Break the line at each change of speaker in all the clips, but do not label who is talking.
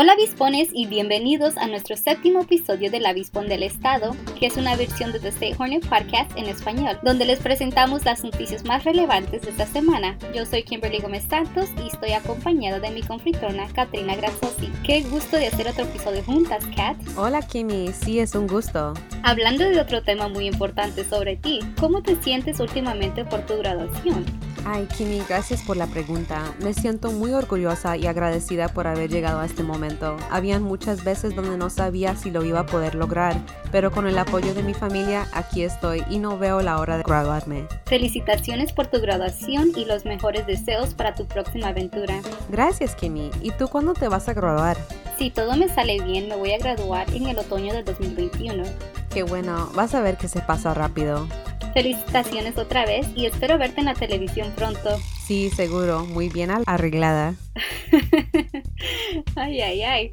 Hola avispones y bienvenidos a nuestro séptimo episodio del Avispón del Estado, que es una versión de The State Hornet Podcast en español, donde les presentamos las noticias más relevantes de esta semana. Yo soy Kimberly Gómez Santos y estoy acompañada de mi confritrona Katrina Grazzosi. Qué gusto de hacer otro episodio juntas, Kat.
Hola Kimi, sí es un gusto.
Hablando de otro tema muy importante sobre ti, ¿cómo te sientes últimamente por tu graduación?
Ay, Kimi, gracias por la pregunta. Me siento muy orgullosa y agradecida por haber llegado a este momento. Habían muchas veces donde no sabía si lo iba a poder lograr, pero con el apoyo de mi familia aquí estoy y no veo la hora de graduarme.
Felicitaciones por tu graduación y los mejores deseos para tu próxima aventura.
Gracias, Kimi. ¿Y tú cuándo te vas a graduar?
Si todo me sale bien, me voy a graduar en el otoño del 2021.
Qué bueno, vas a ver que se pasa rápido.
Felicitaciones otra vez y espero verte en la televisión pronto.
Sí, seguro, muy bien arreglada.
ay, ay, ay.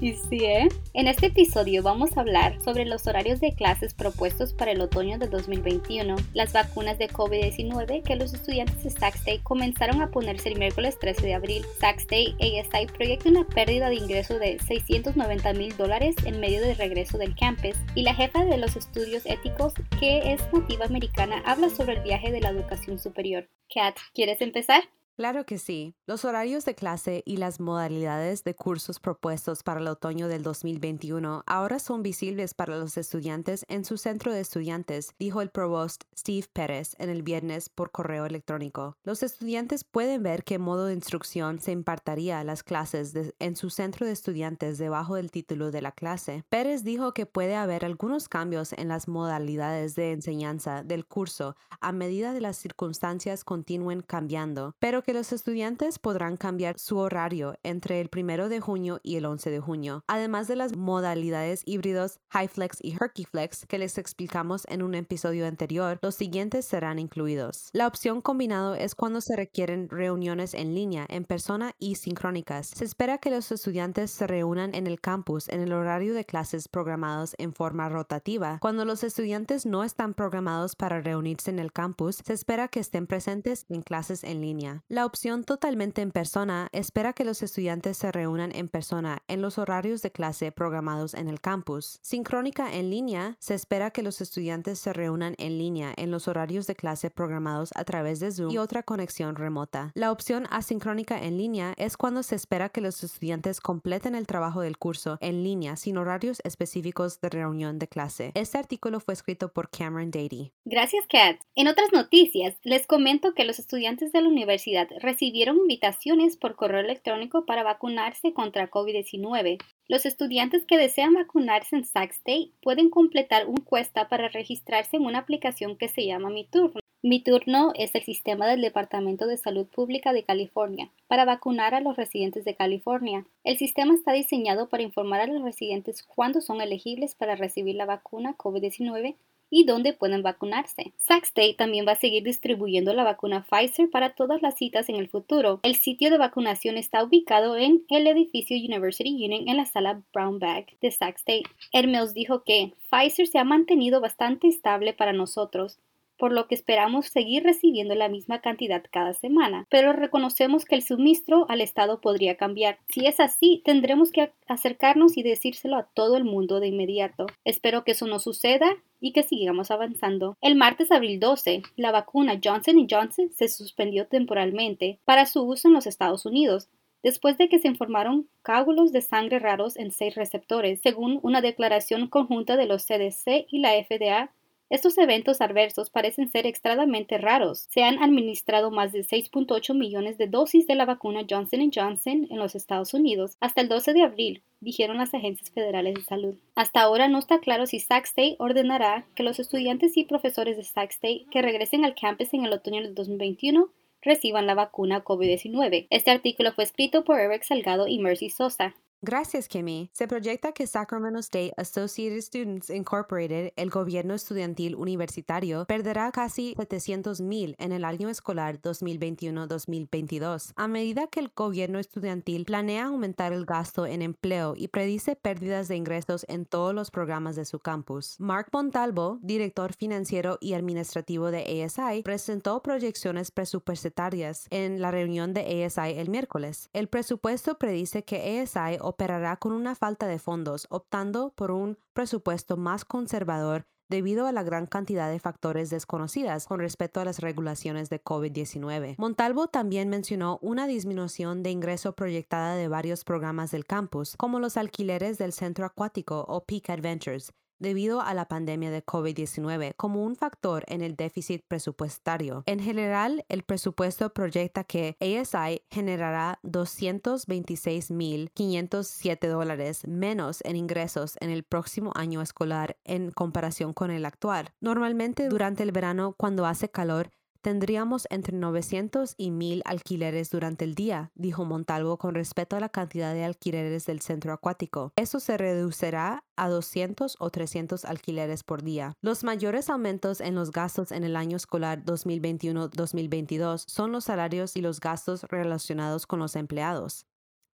Y sí, ¿eh? En este episodio vamos a hablar sobre los horarios de clases propuestos para el otoño de 2021, las vacunas de COVID-19 que los estudiantes de Sac State comenzaron a ponerse el miércoles 13 de abril. Sac State ASI proyecta una pérdida de ingreso de 690 mil dólares en medio del regreso del campus y la jefa de los estudios éticos, que es nativa americana, habla sobre el viaje de la educación superior. Kat, ¿quieres empezar?
Claro que sí. Los horarios de clase y las modalidades de cursos propuestos para el otoño del 2021 ahora son visibles para los estudiantes en su centro de estudiantes, dijo el provost Steve Pérez en el viernes por correo electrónico. Los estudiantes pueden ver qué modo de instrucción se impartiría a las clases en su centro de estudiantes debajo del título de la clase. Pérez dijo que puede haber algunos cambios en las modalidades de enseñanza del curso a medida de las circunstancias continúen cambiando, pero que los estudiantes podrán cambiar su horario entre el 1 de junio y el 11 de junio, además de las modalidades híbridos HighFlex y HerkyFlex que les explicamos en un episodio anterior, los siguientes serán incluidos. La opción combinado es cuando se requieren reuniones en línea, en persona y sincrónicas. Se espera que los estudiantes se reúnan en el campus en el horario de clases programados en forma rotativa. Cuando los estudiantes no están programados para reunirse en el campus, se espera que estén presentes en clases en línea. Opción totalmente en persona espera que los estudiantes se reúnan en persona en los horarios de clase programados en el campus. Sincrónica en línea se espera que los estudiantes se reúnan en línea en los horarios de clase programados a través de Zoom y otra conexión remota. La opción asincrónica en línea es cuando se espera que los estudiantes completen el trabajo del curso en línea sin horarios específicos de reunión de clase. Este artículo fue escrito por Cameron Dady.
Gracias, Kat. En otras noticias, les comento que los estudiantes de la universidad recibieron invitaciones por correo electrónico para vacunarse contra COVID-19. Los estudiantes que desean vacunarse en Sac State pueden completar un cuesta para registrarse en una aplicación que se llama Mi Turno. Mi Turno es el sistema del Departamento de Salud Pública de California para vacunar a los residentes de California. El sistema está diseñado para informar a los residentes cuándo son elegibles para recibir la vacuna COVID-19 y dónde pueden vacunarse. Sac State también va a seguir distribuyendo la vacuna Pfizer para todas las citas en el futuro. El sitio de vacunación está ubicado en el edificio University Union en la sala Brown Bag de Sac State. Hermes dijo que Pfizer se ha mantenido bastante estable para nosotros por lo que esperamos seguir recibiendo la misma cantidad cada semana, pero reconocemos que el suministro al Estado podría cambiar. Si es así, tendremos que acercarnos y decírselo a todo el mundo de inmediato. Espero que eso no suceda y que sigamos avanzando. El martes abril 12, la vacuna Johnson Johnson se suspendió temporalmente para su uso en los Estados Unidos, después de que se informaron coágulos de sangre raros en seis receptores, según una declaración conjunta de los CDC y la FDA estos eventos adversos parecen ser extremadamente raros. Se han administrado más de 6.8 millones de dosis de la vacuna Johnson Johnson en los Estados Unidos hasta el 12 de abril, dijeron las agencias federales de salud. Hasta ahora no está claro si Sac State ordenará que los estudiantes y profesores de Sac State que regresen al campus en el otoño del 2021 reciban la vacuna COVID-19. Este artículo fue escrito por Eric Salgado y Mercy Sosa.
Gracias, Kimmy. Se proyecta que Sacramento State Associated Students Incorporated, el gobierno estudiantil universitario, perderá casi 700 mil en el año escolar 2021-2022, a medida que el gobierno estudiantil planea aumentar el gasto en empleo y predice pérdidas de ingresos en todos los programas de su campus. Mark Montalvo, director financiero y administrativo de ASI, presentó proyecciones presupuestarias en la reunión de ASI el miércoles. El presupuesto predice que ASI operará con una falta de fondos, optando por un presupuesto más conservador debido a la gran cantidad de factores desconocidas con respecto a las regulaciones de COVID-19. Montalvo también mencionó una disminución de ingreso proyectada de varios programas del campus, como los alquileres del centro acuático o Peak Adventures, debido a la pandemia de COVID-19 como un factor en el déficit presupuestario. En general, el presupuesto proyecta que ASI generará 226.507 dólares menos en ingresos en el próximo año escolar en comparación con el actual. Normalmente durante el verano, cuando hace calor, Tendríamos entre 900 y 1000 alquileres durante el día, dijo Montalvo con respecto a la cantidad de alquileres del centro acuático. Eso se reducirá a 200 o 300 alquileres por día. Los mayores aumentos en los gastos en el año escolar 2021-2022 son los salarios y los gastos relacionados con los empleados.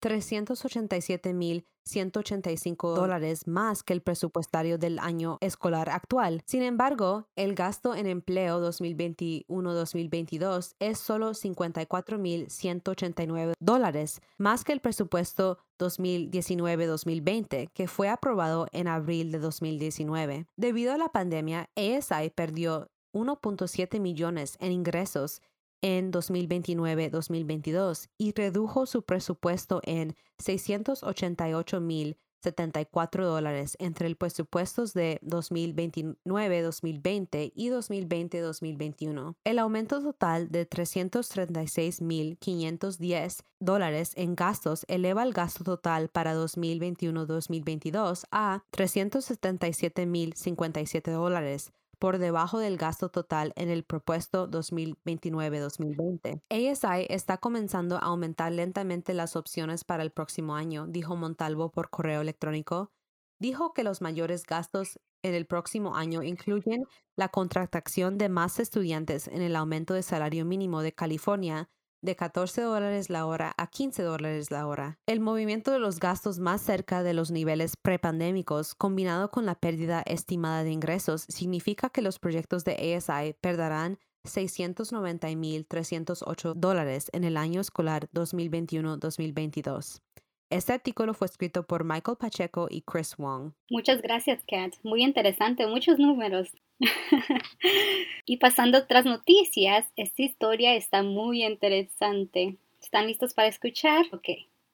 387.185 dólares más que el presupuestario del año escolar actual. Sin embargo, el gasto en empleo 2021-2022 es solo 54.189 dólares, más que el presupuesto 2019-2020, que fue aprobado en abril de 2019. Debido a la pandemia, ASI perdió 1.7 millones en ingresos en 2029-2022 y redujo su presupuesto en 688.074 dólares entre el presupuestos de 2029-2020 y 2020-2021. El aumento total de 336.510 dólares en gastos eleva el gasto total para 2021-2022 a 377.057 dólares por debajo del gasto total en el propuesto 2029-2020. ASI está comenzando a aumentar lentamente las opciones para el próximo año, dijo Montalvo por correo electrónico. Dijo que los mayores gastos en el próximo año incluyen la contratación de más estudiantes en el aumento de salario mínimo de California de 14 dólares la hora a 15 dólares la hora. El movimiento de los gastos más cerca de los niveles prepandémicos, combinado con la pérdida estimada de ingresos, significa que los proyectos de ASI perderán 690.308 dólares en el año escolar 2021-2022. Este artículo fue escrito por Michael Pacheco y Chris Wong.
Muchas gracias, Kat. Muy interesante, muchos números. y pasando a otras noticias, esta historia está muy interesante. ¿Están listos para escuchar? Ok.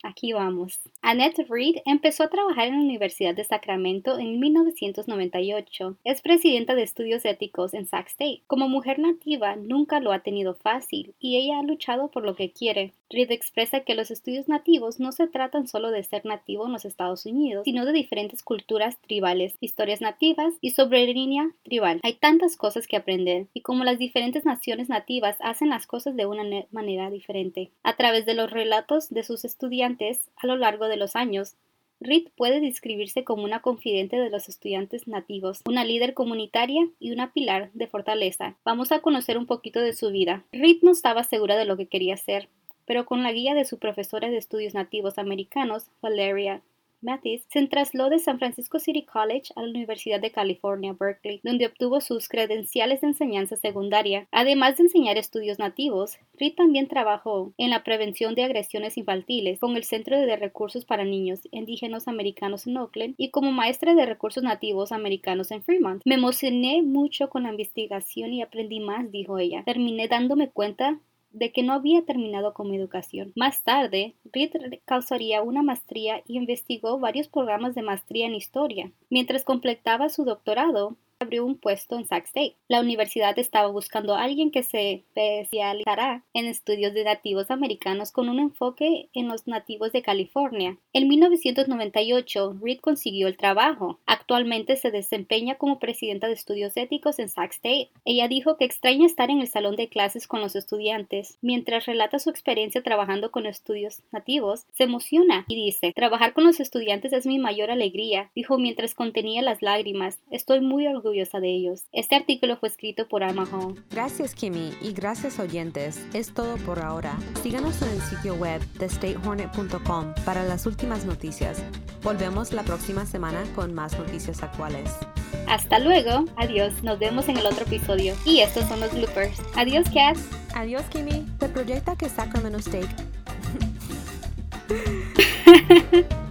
Aquí vamos. Annette Reed empezó a trabajar en la Universidad de Sacramento en 1998. Es presidenta de estudios éticos en Sac State. Como mujer nativa, nunca lo ha tenido fácil y ella ha luchado por lo que quiere. Reed expresa que los estudios nativos no se tratan solo de ser nativo en los Estados Unidos, sino de diferentes culturas tribales, historias nativas y soberanía tribal. Hay tantas cosas que aprender y como las diferentes naciones nativas hacen las cosas de una manera diferente. A través de los relatos de sus estudiantes, a lo largo de los años, Reed puede describirse como una confidente de los estudiantes nativos, una líder comunitaria y una pilar de fortaleza. Vamos a conocer un poquito de su vida. Reed no estaba segura de lo que quería hacer, pero con la guía de su profesora de estudios nativos americanos, Valeria Mathis se trasladó de San Francisco City College a la Universidad de California, Berkeley, donde obtuvo sus credenciales de enseñanza secundaria. Además de enseñar estudios nativos, Reed también trabajó en la prevención de agresiones infantiles con el Centro de Recursos para Niños Indígenas Americanos en Oakland y como maestra de recursos nativos americanos en Fremont. Me emocioné mucho con la investigación y aprendí más, dijo ella. Terminé dándome cuenta de que no había terminado con mi educación. Más tarde, Reed causaría una maestría y investigó varios programas de maestría en historia. Mientras completaba su doctorado, abrió un puesto en Sac State. La universidad estaba buscando a alguien que se especializara en estudios de nativos americanos con un enfoque en los nativos de California. En 1998, Reed consiguió el trabajo. Actualmente se desempeña como presidenta de estudios éticos en Sac State. Ella dijo que extraña estar en el salón de clases con los estudiantes. Mientras relata su experiencia trabajando con estudios nativos, se emociona y dice, trabajar con los estudiantes es mi mayor alegría, dijo mientras contenía las lágrimas. Estoy muy orgullosa de ellos. Este artículo fue escrito por Alma Hall.
Gracias Kimmy y gracias oyentes. Es todo por ahora. Síganos en el sitio web de statehornet.com para las últimas noticias. Volvemos la próxima semana con más noticias actuales.
Hasta luego, adiós, nos vemos en el otro episodio. Y estos son los bloopers. Adiós, Cass.
Adiós, Kimmy. Te proyecta que Sacramento Steak.